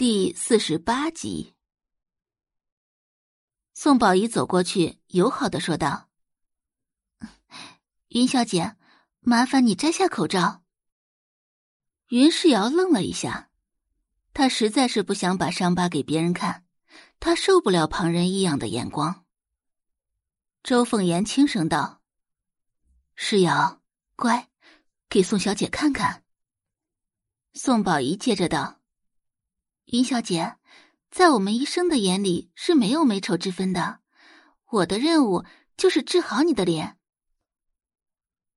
第四十八集，宋宝仪走过去，友好的说道：“ 云小姐，麻烦你摘下口罩。”云世瑶愣了一下，她实在是不想把伤疤给别人看，她受不了旁人异样的眼光。周凤言轻声道：“世瑶，乖，给宋小姐看看。”宋宝仪接着道。云小姐，在我们医生的眼里是没有美丑之分的。我的任务就是治好你的脸。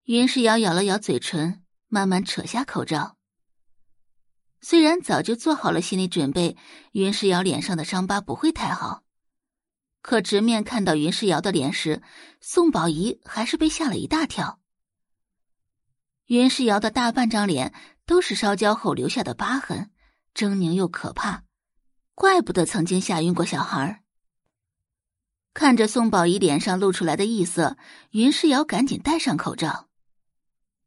云世瑶咬了咬嘴唇，慢慢扯下口罩。虽然早就做好了心理准备，云世瑶脸上的伤疤不会太好，可直面看到云世瑶的脸时，宋宝仪还是被吓了一大跳。云世瑶的大半张脸都是烧焦后留下的疤痕。狰狞又可怕，怪不得曾经吓晕过小孩儿。看着宋宝仪脸上露出来的异色，云世瑶赶紧戴上口罩。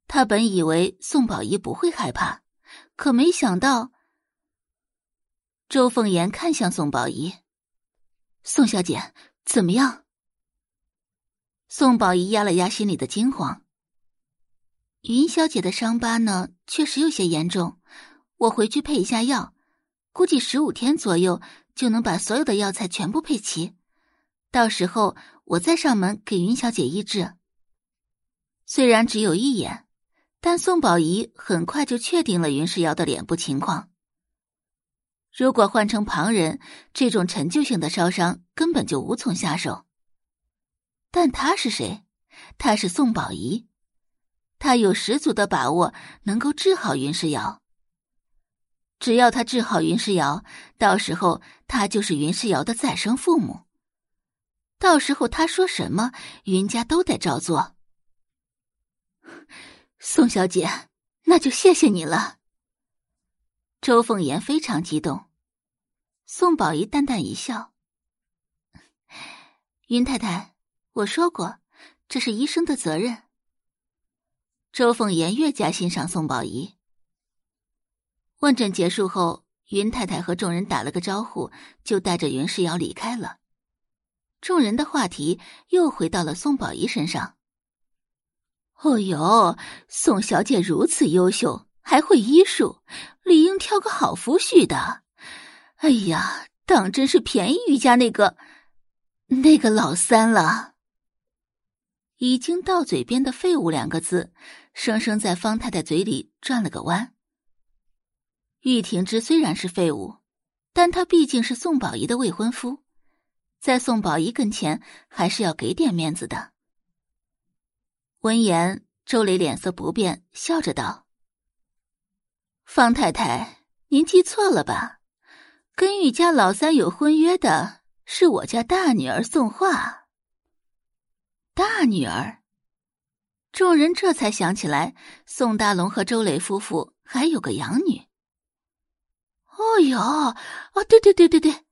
他本以为宋宝仪不会害怕，可没想到。周凤言看向宋宝仪：“宋小姐，怎么样？”宋宝仪压了压心里的惊慌。云小姐的伤疤呢，确实有些严重。我回去配一下药，估计十五天左右就能把所有的药材全部配齐。到时候我再上门给云小姐医治。虽然只有一眼，但宋宝仪很快就确定了云世瑶的脸部情况。如果换成旁人，这种陈旧性的烧伤根本就无从下手。但他是谁？他是宋宝仪，他有十足的把握能够治好云世瑶。只要他治好云世瑶，到时候他就是云世瑶的再生父母。到时候他说什么，云家都得照做。宋小姐，那就谢谢你了。周凤言非常激动。宋宝仪淡淡一笑：“云太太，我说过，这是医生的责任。”周凤言越加欣赏宋宝仪。问诊结束后，云太太和众人打了个招呼，就带着云世瑶离开了。众人的话题又回到了宋宝仪身上。哦呦，宋小姐如此优秀，还会医术，理应挑个好夫婿的。哎呀，当真是便宜于家那个那个老三了。已经到嘴边的“废物”两个字，生生在方太太嘴里转了个弯。玉婷之虽然是废物，但他毕竟是宋宝仪的未婚夫，在宋宝仪跟前还是要给点面子的。闻言，周磊脸色不变，笑着道：“方太太，您记错了吧？跟玉家老三有婚约的是我家大女儿宋画。大女儿。”众人这才想起来，宋大龙和周磊夫妇还有个养女。哦哟，哦，对对对对对。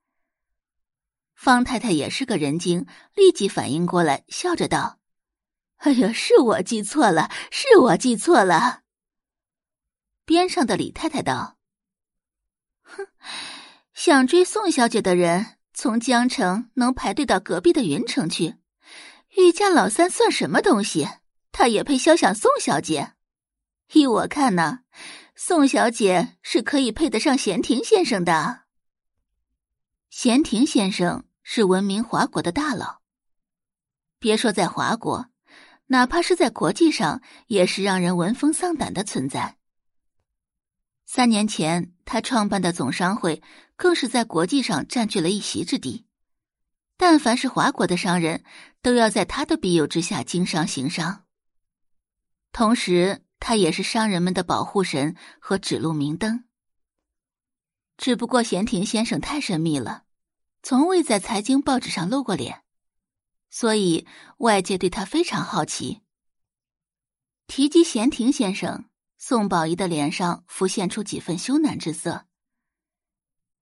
方太太也是个人精，立即反应过来，笑着道：“哎呀，是我记错了，是我记错了。”边上的李太太道：“哼，想追宋小姐的人，从江城能排队到隔壁的云城去。玉家老三算什么东西？他也配肖想宋小姐？依我看呢。”宋小姐是可以配得上闲庭先生的。闲庭先生是闻名华国的大佬，别说在华国，哪怕是在国际上，也是让人闻风丧胆的存在。三年前，他创办的总商会更是在国际上占据了一席之地。但凡是华国的商人，都要在他的庇佑之下经商行商。同时，他也是商人们的保护神和指路明灯。只不过闲庭先生太神秘了，从未在财经报纸上露过脸，所以外界对他非常好奇。提及闲庭先生，宋宝仪的脸上浮现出几分羞赧之色。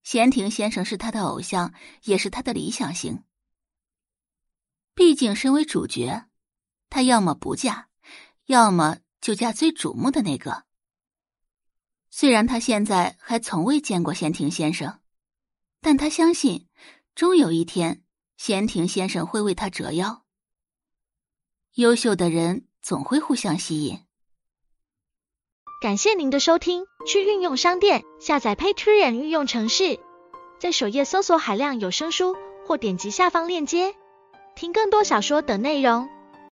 闲庭先生是他的偶像，也是他的理想型。毕竟身为主角，他要么不嫁，要么。就嫁最瞩目的那个。虽然他现在还从未见过闲庭先生，但他相信，终有一天，闲庭先生会为他折腰。优秀的人总会互相吸引。感谢您的收听，去运用商店下载 Patreon 运用城市，在首页搜索海量有声书，或点击下方链接听更多小说等内容。